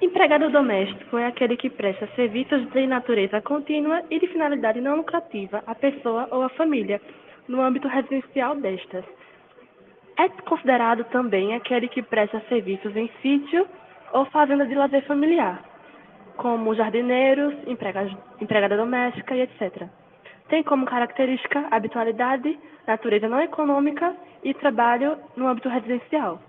Empregado doméstico é aquele que presta serviços de natureza contínua e de finalidade não lucrativa à pessoa ou à família, no âmbito residencial destas. É considerado também aquele que presta serviços em sítio ou fazenda de lazer familiar, como jardineiros, empregada doméstica e etc. Tem como característica habitualidade, natureza não econômica e trabalho no âmbito residencial.